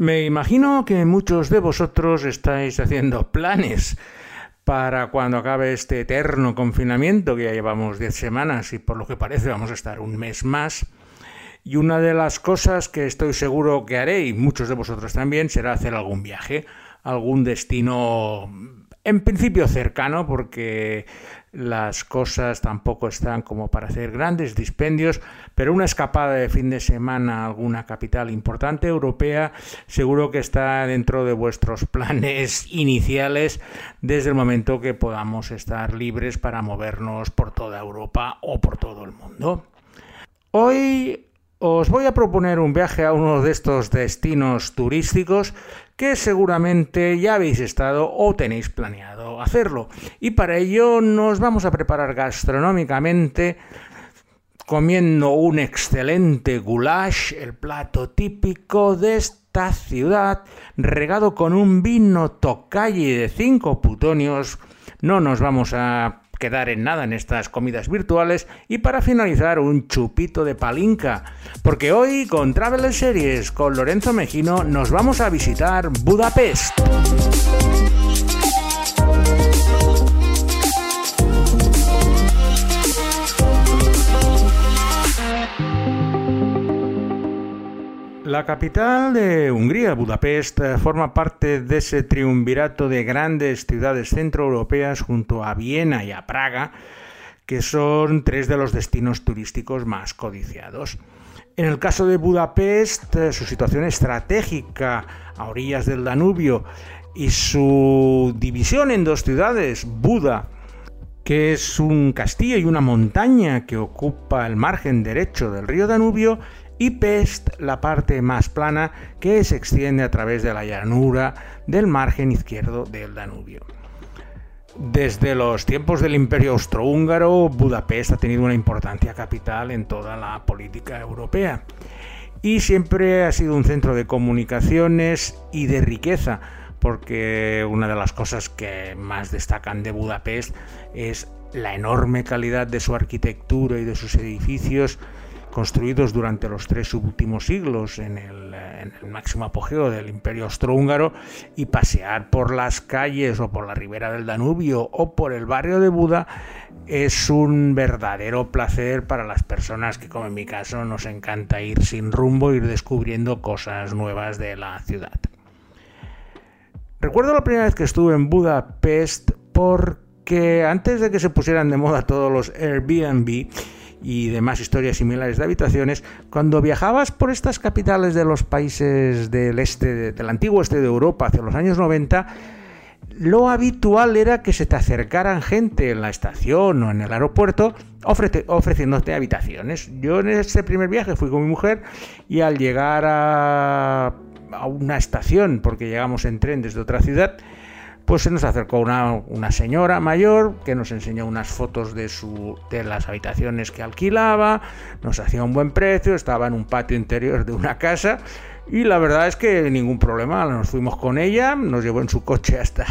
Me imagino que muchos de vosotros estáis haciendo planes para cuando acabe este eterno confinamiento, que ya llevamos 10 semanas y por lo que parece vamos a estar un mes más. Y una de las cosas que estoy seguro que haré, y muchos de vosotros también, será hacer algún viaje, algún destino en principio cercano, porque las cosas tampoco están como para hacer grandes dispendios, pero una escapada de fin de semana a alguna capital importante europea seguro que está dentro de vuestros planes iniciales desde el momento que podamos estar libres para movernos por toda Europa o por todo el mundo. Hoy os voy a proponer un viaje a uno de estos destinos turísticos que seguramente ya habéis estado o tenéis planeado hacerlo. Y para ello nos vamos a preparar gastronómicamente comiendo un excelente goulash, el plato típico de esta ciudad, regado con un vino tocalle de 5 putonios. No nos vamos a quedar en nada en estas comidas virtuales y para finalizar un chupito de palinca, porque hoy con Travel Series con Lorenzo Mejino nos vamos a visitar Budapest. La capital de Hungría, Budapest, eh, forma parte de ese triunvirato de grandes ciudades centroeuropeas junto a Viena y a Praga, que son tres de los destinos turísticos más codiciados. En el caso de Budapest, eh, su situación estratégica a orillas del Danubio y su división en dos ciudades, Buda, que es un castillo y una montaña que ocupa el margen derecho del río Danubio, y Pest, la parte más plana que se extiende a través de la llanura del margen izquierdo del Danubio. Desde los tiempos del Imperio Austrohúngaro, Budapest ha tenido una importancia capital en toda la política europea y siempre ha sido un centro de comunicaciones y de riqueza, porque una de las cosas que más destacan de Budapest es la enorme calidad de su arquitectura y de sus edificios, construidos durante los tres últimos siglos en el, máximo apogeo del imperio austrohúngaro y pasear por las calles o por la ribera del Danubio o por el barrio de Buda es un verdadero placer para las personas que como en mi caso nos encanta ir sin rumbo, ir descubriendo cosas nuevas de la ciudad. Recuerdo la primera vez que estuve en Budapest porque antes de que se pusieran de moda todos los Airbnb, y demás historias similares de habitaciones, cuando viajabas por estas capitales de los países del este, del antiguo este de Europa hacia los años 90, lo habitual era que se te acercaran gente en la estación o en el aeropuerto ofreciéndote habitaciones. Yo en ese primer viaje fui con mi mujer y al llegar a, a una estación, porque llegamos en tren desde otra ciudad, pues se nos acercó una, señora mayor que nos enseñó unas fotos de, su, de las habitaciones que alquilaba, nos hacía un buen precio, estaba en un patio interior de una casa y la verdad es que ningún problema, nos fuimos con ella, nos llevó en su coche hasta,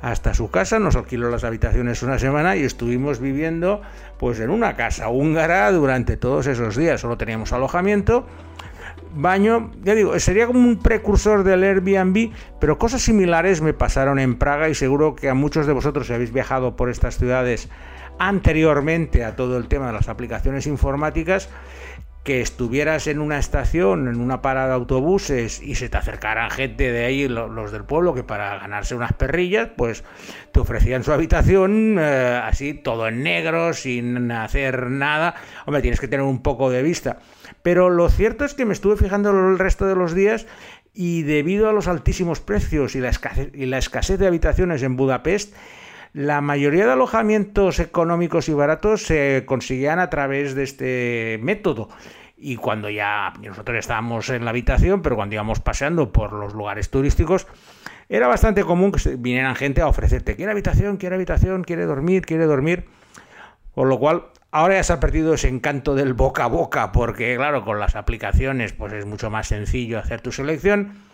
hasta su casa, nos alquiló las habitaciones una semana y estuvimos viviendo pues en una casa húngara durante todos esos días, solo teníamos alojamiento baño, ya digo, sería como un precursor del Airbnb, pero cosas similares me pasaron en Praga y seguro que a muchos de vosotros habéis viajado por estas ciudades anteriormente a todo el tema de las aplicaciones informáticas, que estuvieras en una estación, en una parada de autobuses y se te acercaran gente de ahí, los del pueblo, que para ganarse unas perrillas, pues te ofrecían su habitación eh, así, todo en negro, sin hacer nada. Hombre, tienes que tener un poco de vista. Pero lo cierto es que me estuve fijando el resto de los días y debido a los altísimos precios y la escasez, de habitaciones en Budapest, la mayoría de alojamientos económicos y baratos se conseguían a través de este método. Y cuando ya nosotros estábamos en la habitación, pero cuando íbamos paseando por los lugares turísticos, era bastante común que vinieran gente a ofrecerte, quiere habitación, quiere habitación, quiere dormir, quiere dormir. Por lo cual, ahora ya se ha perdido ese encanto del boca a boca, porque claro, con las aplicaciones pues es mucho más sencillo hacer tu selección.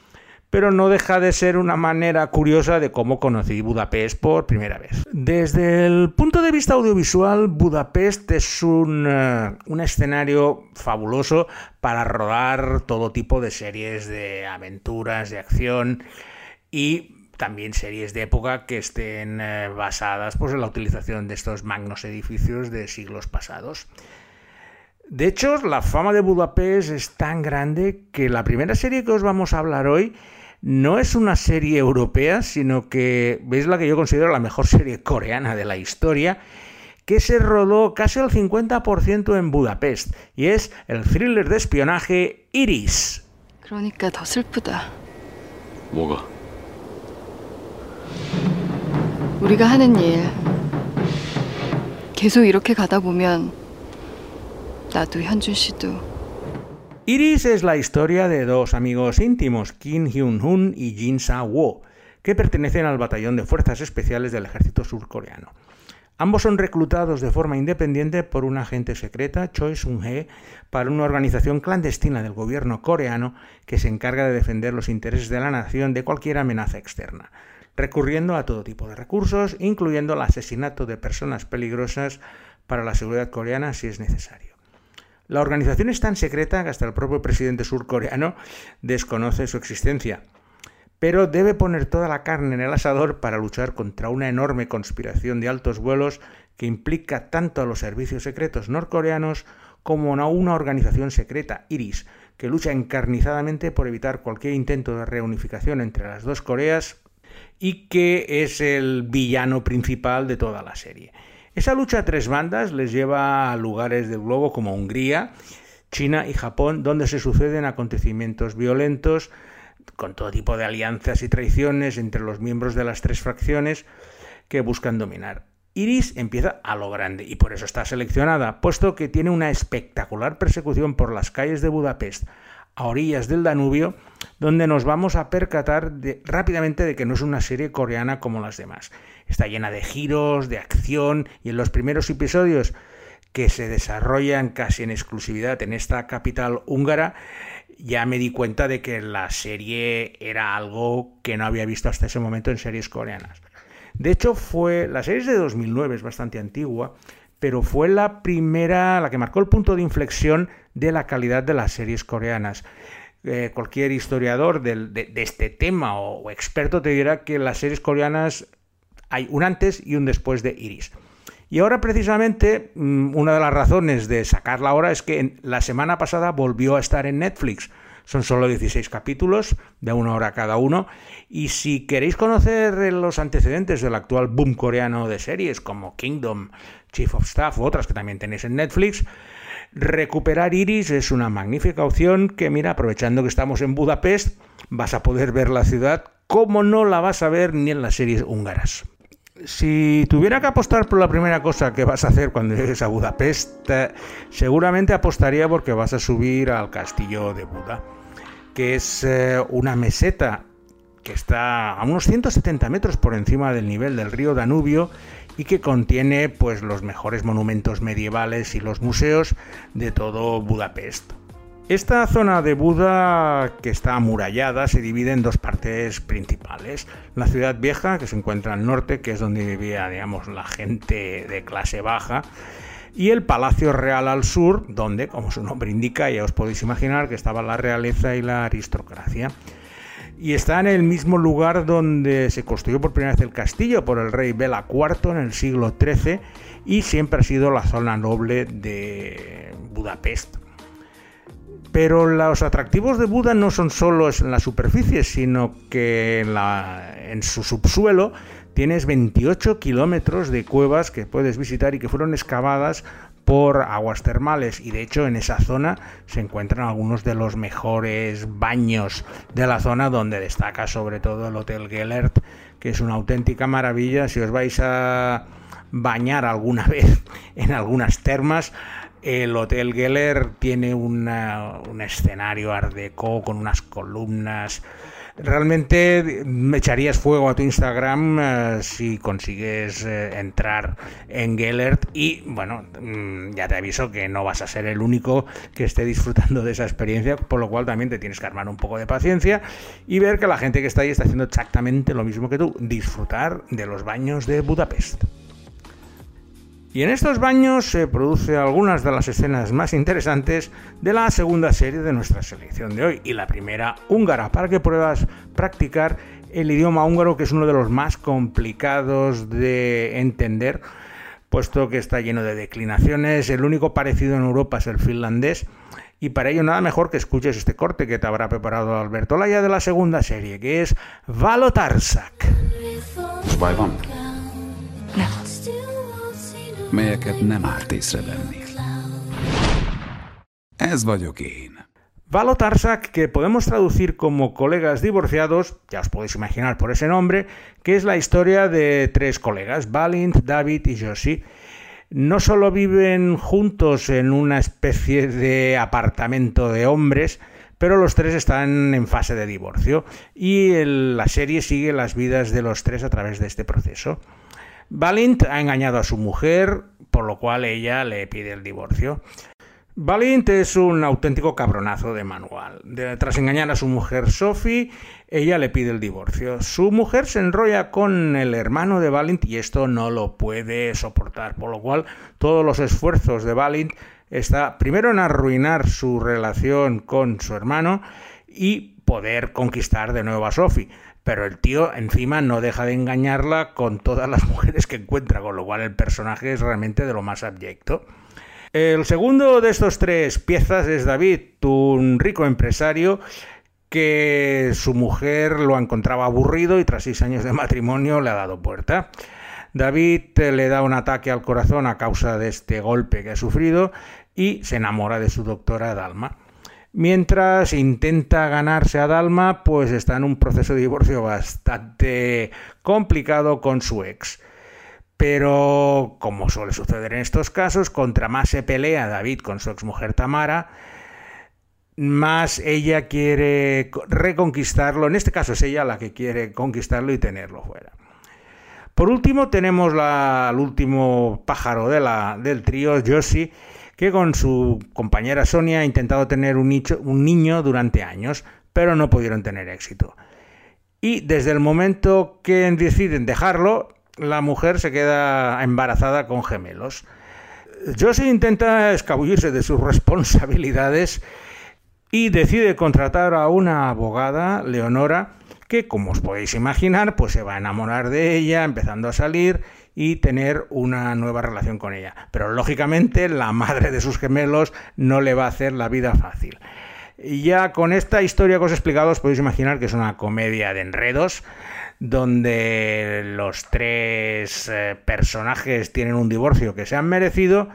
Pero no deja de ser una manera curiosa de cómo conocí Budapest por primera vez. Desde el punto de vista audiovisual, Budapest es un, eh, un escenario fabuloso para rodar todo tipo de series de aventuras, de acción y también series de época que estén eh, basadas pues, en la utilización de estos magnos edificios de siglos pasados. De hecho, la fama de Budapest es tan grande que la primera serie que os vamos a hablar hoy no es una serie europea, sino que veis la que yo considero la mejor serie coreana de la historia, que se rodó casi al 50% en Budapest, y es el thriller de espionaje Iris. 우리가 하는 일 계속 이렇게 가다 보면 나도 현준 씨도 Iris es la historia de dos amigos íntimos, Kim Hyun-hun y Jin Sa-woo, que pertenecen al batallón de fuerzas especiales del ejército surcoreano. Ambos son reclutados de forma independiente por una agente secreta, Choi Sung-hee, para una organización clandestina del gobierno coreano que se encarga de defender los intereses de la nación de cualquier amenaza externa recurriendo a todo tipo de recursos, incluyendo el asesinato de personas peligrosas para la seguridad coreana si es necesario. La organización es tan secreta que hasta el propio presidente surcoreano desconoce su existencia, pero debe poner toda la carne en el asador para luchar contra una enorme conspiración de altos vuelos que implica tanto a los servicios secretos norcoreanos como a una organización secreta, IRIS, que lucha encarnizadamente por evitar cualquier intento de reunificación entre las dos Coreas y que es el villano principal de toda la serie. Esa lucha a tres bandas les lleva a lugares del globo como Hungría, China y Japón, donde se suceden acontecimientos violentos, con todo tipo de alianzas y traiciones entre los miembros de las tres fracciones que buscan dominar. Iris empieza a lo grande y por eso está seleccionada, puesto que tiene una espectacular persecución por las calles de Budapest, a orillas del Danubio, donde nos vamos a percatar rápidamente de que no es una serie coreana como las demás. Está llena de giros, de acción, y en los primeros episodios que se desarrollan casi en exclusividad en esta capital húngara, ya me di cuenta de que la serie era algo que no había visto hasta ese momento en series coreanas. De hecho, fue la serie es de 2009, es bastante antigua, pero fue la primera, la que marcó el punto de inflexión de la calidad de las series coreanas. Eh, cualquier historiador de, este tema o, experto te dirá que las series coreanas hay un antes y un después de Iris. Y ahora precisamente mm, una de las razones de sacarla ahora es que la semana pasada volvió a estar en Netflix. Son solo 16 capítulos, de una hora cada uno. Y si queréis conocer los antecedentes del actual boom coreano de series como Kingdom, Chief of Staff u otras que también tenéis en Netflix, recuperar Iris es una magnífica opción que, mira, aprovechando que estamos en Budapest, vas a poder ver la ciudad como no la vas a ver ni en las series húngaras. Si tuviera que apostar por la primera cosa que vas a hacer cuando llegues a Budapest, eh, seguramente apostaría porque vas a subir al castillo de Buda que es eh, una meseta que está a unos 170 metros por encima del nivel del río Danubio y que contiene pues los mejores monumentos medievales y los museos de todo Budapest. Esta zona de Buda, que está amurallada, se divide en dos partes principales. La ciudad vieja, que se encuentra al norte, que es donde vivía, digamos, la gente de clase baja, y el Palacio Real al sur, donde, como su nombre indica, ya os podéis imaginar que estaba la realeza y la aristocracia. Y está en el mismo lugar donde se construyó por primera vez el castillo por el rey Bela IV en el siglo XIII y siempre ha sido la zona noble de Budapest. Pero los atractivos de Buda no son solo en la superficie, sino que en, en su subsuelo tienes 28 kilómetros de cuevas que puedes visitar y que fueron excavadas por aguas termales y de hecho en esa zona se encuentran algunos de los mejores baños de la zona donde destaca sobre todo el Hotel Gellert que es una auténtica maravilla. Si os vais a bañar alguna vez en algunas termas el Hotel Geller tiene un escenario art con unas columnas Realmente me echarías fuego a tu Instagram eh, si consigues eh, entrar en Gellert y bueno, mm, ya te aviso que no vas a ser el único que esté disfrutando de esa experiencia, por lo cual también te tienes que armar un poco de paciencia y ver que la gente que está ahí está haciendo exactamente lo mismo que tú, disfrutar de los baños de Budapest. Y en estos baños se producen algunas de las escenas más interesantes de la segunda serie de nuestra selección de hoy. Y la primera húngara para que puedas practicar el idioma húngaro que es uno de los más complicados de entender puesto que está lleno de declinaciones, el único parecido en Europa es el finlandés. Y para ello nada mejor que escuches este corte que te habrá preparado Alberto Laya de la segunda serie que es Valotarsak. Melyeket que podemos traducir como colegas divorciados, ya os podéis imaginar por ese nombre, que es la historia de tres colegas, Balint, David y Josie. No solo viven juntos en una especie de apartamento de hombres, pero los tres están en fase de divorcio y la serie sigue las vidas de los tres a través de este proceso. Valint ha engañado a su mujer, por lo cual ella le pide el divorcio. Valint es un auténtico cabronazo de manual. tras engañar a su mujer Sophie, ella le pide el divorcio. Su mujer se enrolla con el hermano de Valint y esto no lo puede soportar, por lo cual todos los esfuerzos de Valint está primero en arruinar su relación con su hermano y poder conquistar de nuevo a Sophie pero el tío encima no deja de engañarla con todas las mujeres que encuentra, con lo cual el personaje es realmente de lo más abyecto. El segundo de estos tres piezas es David, un rico empresario que su mujer lo encontraba aburrido y tras seis años de matrimonio le ha dado puerta. David le da un ataque al corazón a causa de este golpe que ha sufrido y se enamora de su doctora Dalma. Mientras intenta ganarse a Dalma, pues está en un proceso de divorcio bastante complicado con su ex. Pero, como suele suceder en estos casos, contra más se pelea David con su exmujer Tamara, más ella quiere reconquistarlo. En este caso es ella la que quiere conquistarlo y tenerlo fuera. Por último, tenemos la, el último pájaro del trío, Josie, que con su compañera Sonia ha intentado tener un, niño durante años, pero no pudieron tener éxito. Y desde el momento que deciden dejarlo, la mujer se queda embarazada con gemelos. Josie intenta escabullirse de sus responsabilidades y decide contratar a una abogada, Leonora, que como os podéis imaginar, pues se va a enamorar de ella, empezando a salir y tener una nueva relación con ella. Pero lógicamente la madre de sus gemelos no le va a hacer la vida fácil. Ya con esta historia que os he explicado os podéis imaginar que es una comedia de enredos donde los tres eh, personajes tienen un divorcio que se han merecido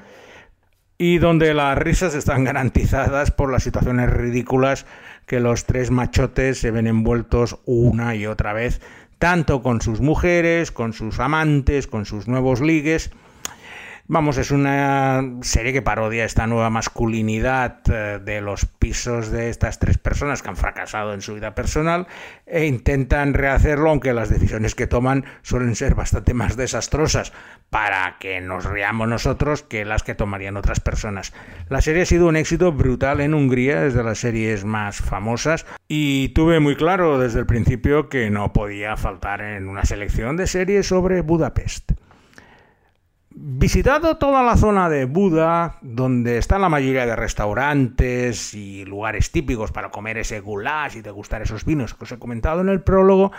y donde las risas están garantizadas por las situaciones ridículas que los tres machotes se ven envueltos una y otra vez tanto con sus mujeres, con sus amantes, con sus nuevos ligues. Vamos, es una serie que parodia esta nueva masculinidad eh, de los pisos de estas tres personas que han fracasado en su vida personal e intentan rehacerlo, aunque las decisiones que toman suelen ser bastante más desastrosas para que nos riamos nosotros que las que tomarían otras personas. La serie ha sido un éxito brutal en Hungría, es de las series más famosas, y tuve muy claro desde el principio que no podía faltar en una selección de series sobre Budapest. Visitado toda la zona de Buda, donde están la mayoría de restaurantes y lugares típicos para comer ese goulash y degustar esos vinos que os he comentado en el prólogo,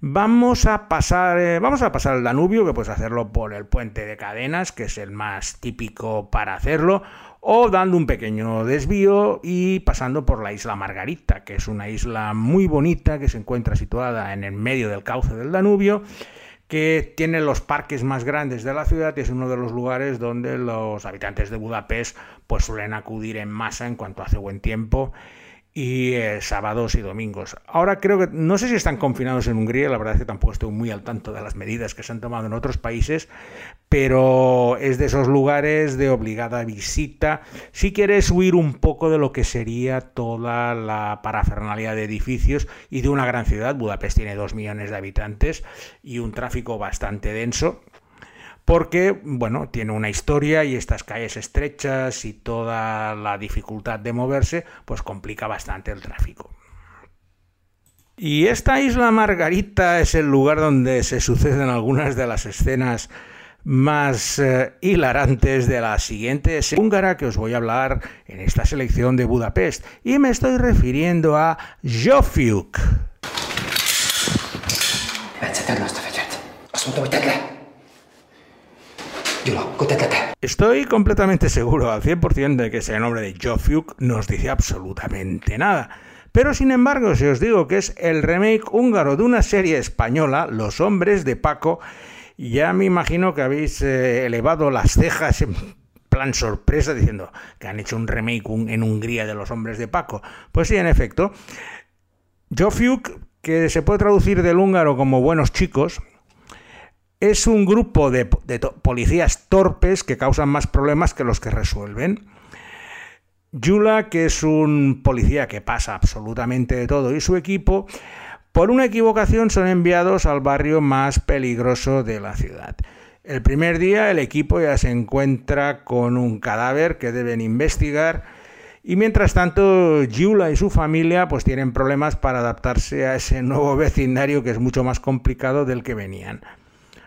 vamos a pasar, eh, vamos a pasar el Danubio, que puedes hacerlo por el puente de cadenas, que es el más típico para hacerlo, o dando un pequeño desvío y pasando por la isla Margarita, que es una isla muy bonita que se encuentra situada en el medio del cauce del Danubio que tiene los parques más grandes de la ciudad y es uno de los lugares donde los habitantes de Budapest pues suelen acudir en masa en cuanto hace buen tiempo y eh, sábados y domingos. Ahora creo que, no sé si están confinados en Hungría, la verdad es que tampoco estoy muy al tanto de las medidas que se han tomado en otros países, pero es de esos lugares de obligada visita si quieres huir un poco de lo que sería toda la parafernalia de edificios y de una gran ciudad. Budapest tiene dos millones de habitantes y un tráfico bastante denso porque, bueno, tiene una historia y estas calles estrechas y toda la dificultad de moverse, pues complica bastante el tráfico. Y esta isla Margarita es el lugar donde se suceden algunas de las escenas más eh, hilarantes de la siguiente húngara que os voy a hablar en esta selección de Budapest. Y me estoy refiriendo a Jofiuk. Estoy completamente seguro al 100% de que ese nombre de Jofiuk nos dice absolutamente nada. Pero sin embargo, si os digo que es el remake húngaro de una serie española, Los hombres de Paco, ya me imagino que habéis eh, elevado las cejas en plan sorpresa diciendo que han hecho un remake en Hungría de Los hombres de Paco. Pues sí, en efecto. Jofiuk, que se puede traducir del húngaro como buenos chicos, es un grupo de, policías torpes que causan más problemas que los que resuelven. Yula, que es un policía que pasa absolutamente de todo, y su equipo, por una equivocación son enviados al barrio más peligroso de la ciudad. El primer día el equipo ya se encuentra con un cadáver que deben investigar y mientras tanto Yula y su familia pues tienen problemas para adaptarse a ese nuevo vecindario que es mucho más complicado del que venían.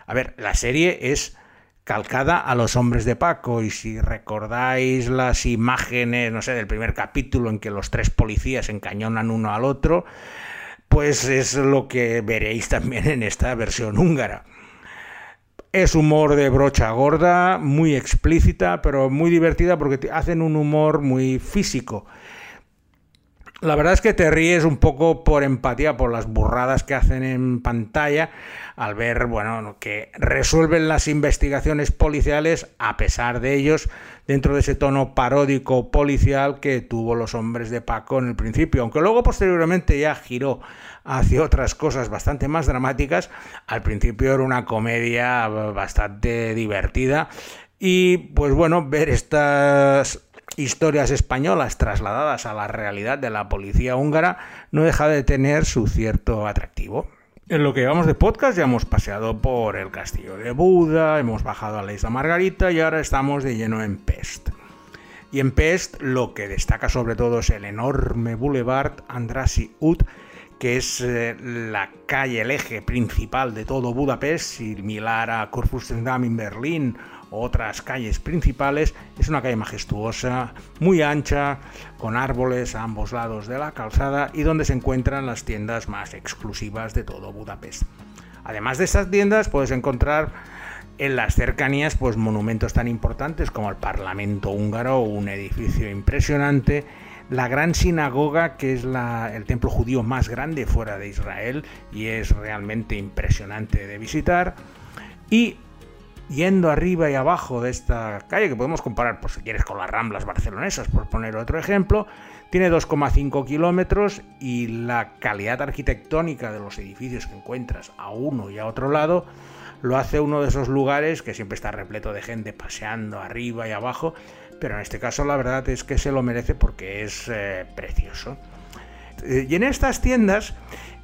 A ver, la serie es calcada a los hombres de Paco y si recordáis las imágenes, no sé, del primer capítulo en que los tres policías encañonan uno al otro, pues es lo que veréis también en esta versión húngara. Es humor de brocha gorda, muy explícita, pero muy divertida porque hacen un humor muy físico. La verdad es que te ríes un poco por empatía por las burradas que hacen en pantalla al ver, bueno, que resuelven las investigaciones policiales a pesar de ellos dentro de ese tono paródico policial que tuvo los hombres de Paco en el principio, aunque luego posteriormente ya giró hacia otras cosas bastante más dramáticas, al principio era una comedia bastante divertida. Y pues bueno, ver estas historias españolas trasladadas a la realidad de la policía húngara no deja de tener su cierto atractivo. En lo que llevamos de podcast ya hemos paseado por el castillo de Buda, hemos bajado a la isla Margarita y ahora estamos de lleno en Pest. Y en Pest lo que destaca sobre todo es el enorme boulevard Andrassy Ut, que es eh, la calle, el eje principal de todo Budapest, similar a Kurfürstendamm en Berlín otras calles principales. Es una calle majestuosa, muy ancha, con árboles a ambos lados de la calzada y donde se encuentran las tiendas más exclusivas de todo Budapest. Además de estas tiendas puedes encontrar en las cercanías pues monumentos tan importantes como el Parlamento húngaro, un edificio impresionante, la gran sinagoga que es el templo judío más grande fuera de Israel y es realmente impresionante de visitar y yendo arriba y abajo de esta calle, que podemos comparar, por si quieres, con las Ramblas barcelonesas, por poner otro ejemplo, tiene 2,5 kilómetros y la calidad arquitectónica de los edificios que encuentras a uno y a otro lado lo hace uno de esos lugares que siempre está repleto de gente paseando arriba y abajo, pero en este caso la verdad es que se lo merece porque es eh, precioso. Y en estas tiendas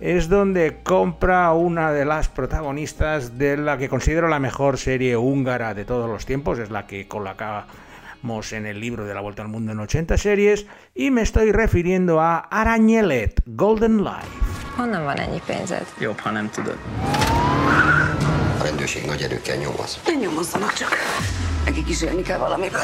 es donde compra una de las protagonistas de la que considero la mejor serie húngara de todos los tiempos, es la que colocamos en el libro de la Vuelta al Mundo en 80 series, y me estoy refiriendo a Arañelet, Golden Life. Honnan van ennyi pénzed? Jobb, ha nem tudod. A rendőrség nagy erőkkel nyomoz. Ne nyomozzanak csak. Nekik is élni kell valamiből.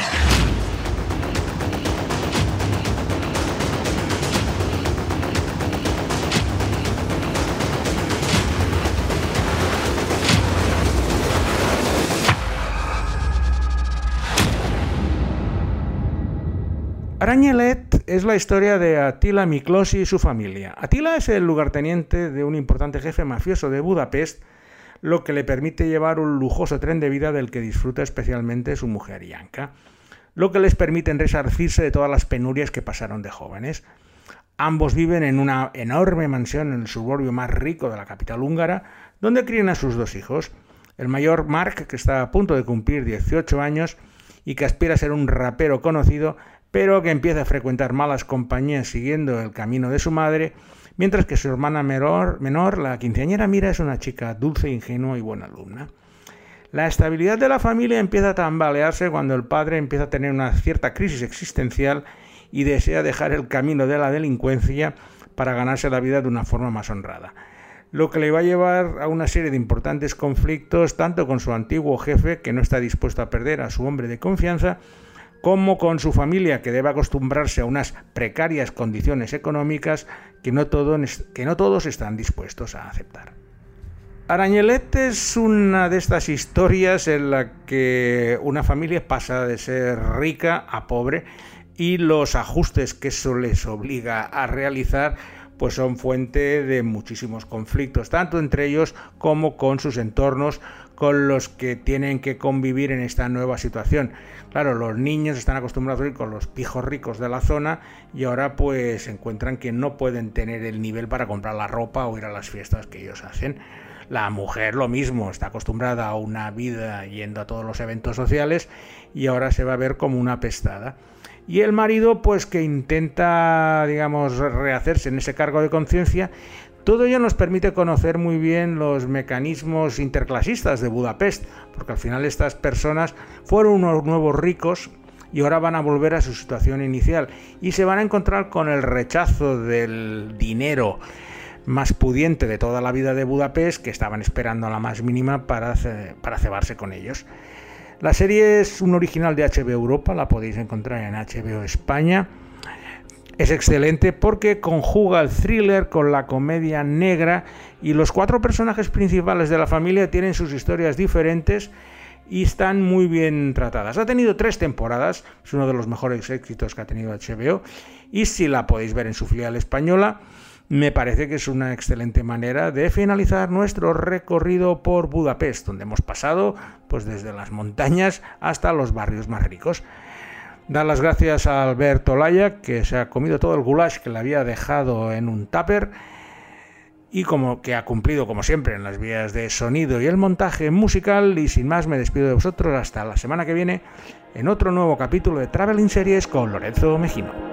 Arañelet es la historia de Attila Miklosi y su familia. Attila es el lugarteniente de un importante jefe mafioso de Budapest, lo que le permite llevar un lujoso tren de vida del que disfruta especialmente su mujer Yanka, lo que les permite resarcirse de todas las penurias que pasaron de jóvenes. Ambos viven en una enorme mansión en el suburbio más rico de la capital húngara, donde crían a sus dos hijos. El mayor Mark, que está a punto de cumplir 18 años y que aspira a ser un rapero conocido, pero que empieza a frecuentar malas compañías siguiendo el camino de su madre, mientras que su hermana menor, la quinceañera Mira, es una chica dulce, ingenua y buena alumna. La estabilidad de la familia empieza a tambalearse cuando el padre empieza a tener una cierta crisis existencial y desea dejar el camino de la delincuencia para ganarse la vida de una forma más honrada. Lo que le va a llevar a una serie de importantes conflictos, tanto con su antiguo jefe, que no está dispuesto a perder a su hombre de confianza, como con su familia, que debe acostumbrarse a unas precarias condiciones económicas que no, todos están dispuestos a aceptar. Arañelet es una de estas historias en la que una familia pasa de ser rica a pobre y los ajustes que eso les obliga a realizar pues son fuente de muchísimos conflictos, tanto entre ellos como con sus entornos con los que tienen que convivir en esta nueva situación. Claro, los niños están acostumbrados a ir con los pijos ricos de la zona y ahora pues encuentran que no pueden tener el nivel para comprar la ropa o ir a las fiestas que ellos hacen. La mujer lo mismo, está acostumbrada a una vida yendo a todos los eventos sociales y ahora se va a ver como una pestada. Y el marido, pues que intenta, digamos, rehacerse en ese cargo de conciencia. Todo ello nos permite conocer muy bien los mecanismos interclasistas de Budapest, porque al final estas personas fueron unos nuevos ricos y ahora van a volver a su situación inicial y se van a encontrar con el rechazo del dinero más pudiente de toda la vida de Budapest que estaban esperando a la más mínima para, para cebarse con ellos. La serie es un original de HBO Europa, la podéis encontrar en HBO España. Es excelente porque conjuga el thriller con la comedia negra y los cuatro personajes principales de la familia tienen sus historias diferentes y están muy bien tratadas. Ha tenido tres temporadas, es uno de los mejores éxitos que ha tenido HBO y si la podéis ver en su filial española, me parece que es una excelente manera de finalizar nuestro recorrido por Budapest, donde hemos pasado pues desde las montañas hasta los barrios más ricos. Dar las gracias a Alberto Laya, que se ha comido todo el goulash que le había dejado en un tupper y como que ha cumplido como siempre en las vías de sonido y el montaje musical y sin más me despido de vosotros hasta la semana que viene en otro nuevo capítulo de Traveling Series con Lorenzo Mejino.